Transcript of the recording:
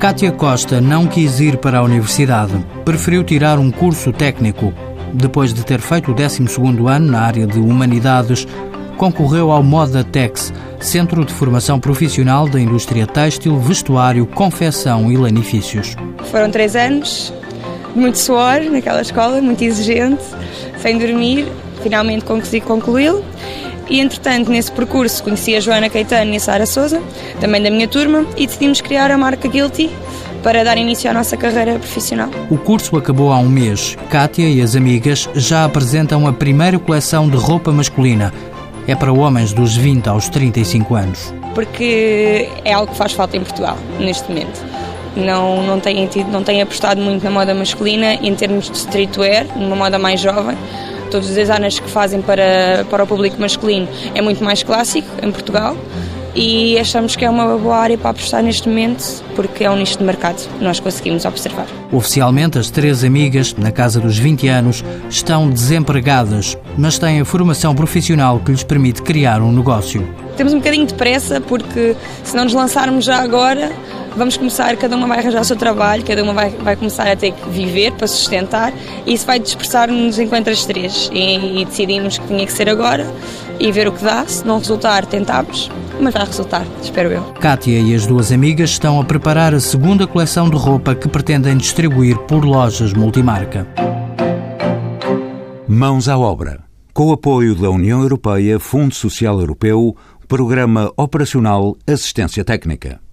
Kátia Costa não quis ir para a universidade. Preferiu tirar um curso técnico. Depois de ter feito o 12º ano na área de Humanidades, concorreu ao Moda Tex, Centro de Formação Profissional da Indústria Têxtil, Vestuário, Confecção e Lanifícios. Foram três anos, muito suor naquela escola, muito exigente, sem dormir. Finalmente consegui concluí-lo. E, entretanto, nesse percurso conheci a Joana Caetano e a Sara Souza, também da minha turma, e decidimos criar a marca Guilty para dar início à nossa carreira profissional. O curso acabou há um mês. Kátia e as amigas já apresentam a primeira coleção de roupa masculina. É para homens dos 20 aos 35 anos. Porque é algo que faz falta em Portugal, neste momento. Não, não, tem, não tem apostado muito na moda masculina em termos de streetwear, numa moda mais jovem todos os designers que fazem para, para o público masculino é muito mais clássico em Portugal e achamos que é uma boa área para apostar neste momento porque é um nicho de mercado que nós conseguimos observar. Oficialmente, as três amigas, na casa dos 20 anos, estão desempregadas, mas têm a formação profissional que lhes permite criar um negócio. Temos um bocadinho de pressa porque se não nos lançarmos já agora, vamos começar, cada uma vai arranjar o seu trabalho, cada uma vai, vai começar a ter que viver para sustentar e isso vai dispersar-nos enquanto as três. E, e, decidimos que tinha que ser agora e ver o que dá. Se não resultar, tentámos, mas vai resultar, espero eu. Kátia e as duas amigas estão a preparar a segunda coleção de roupa que pretendem distribuir por lojas multimarca. Mãos à obra. Com o apoio da União Europeia, Fundo Social Europeu, Programa Operacional Assistência Técnica.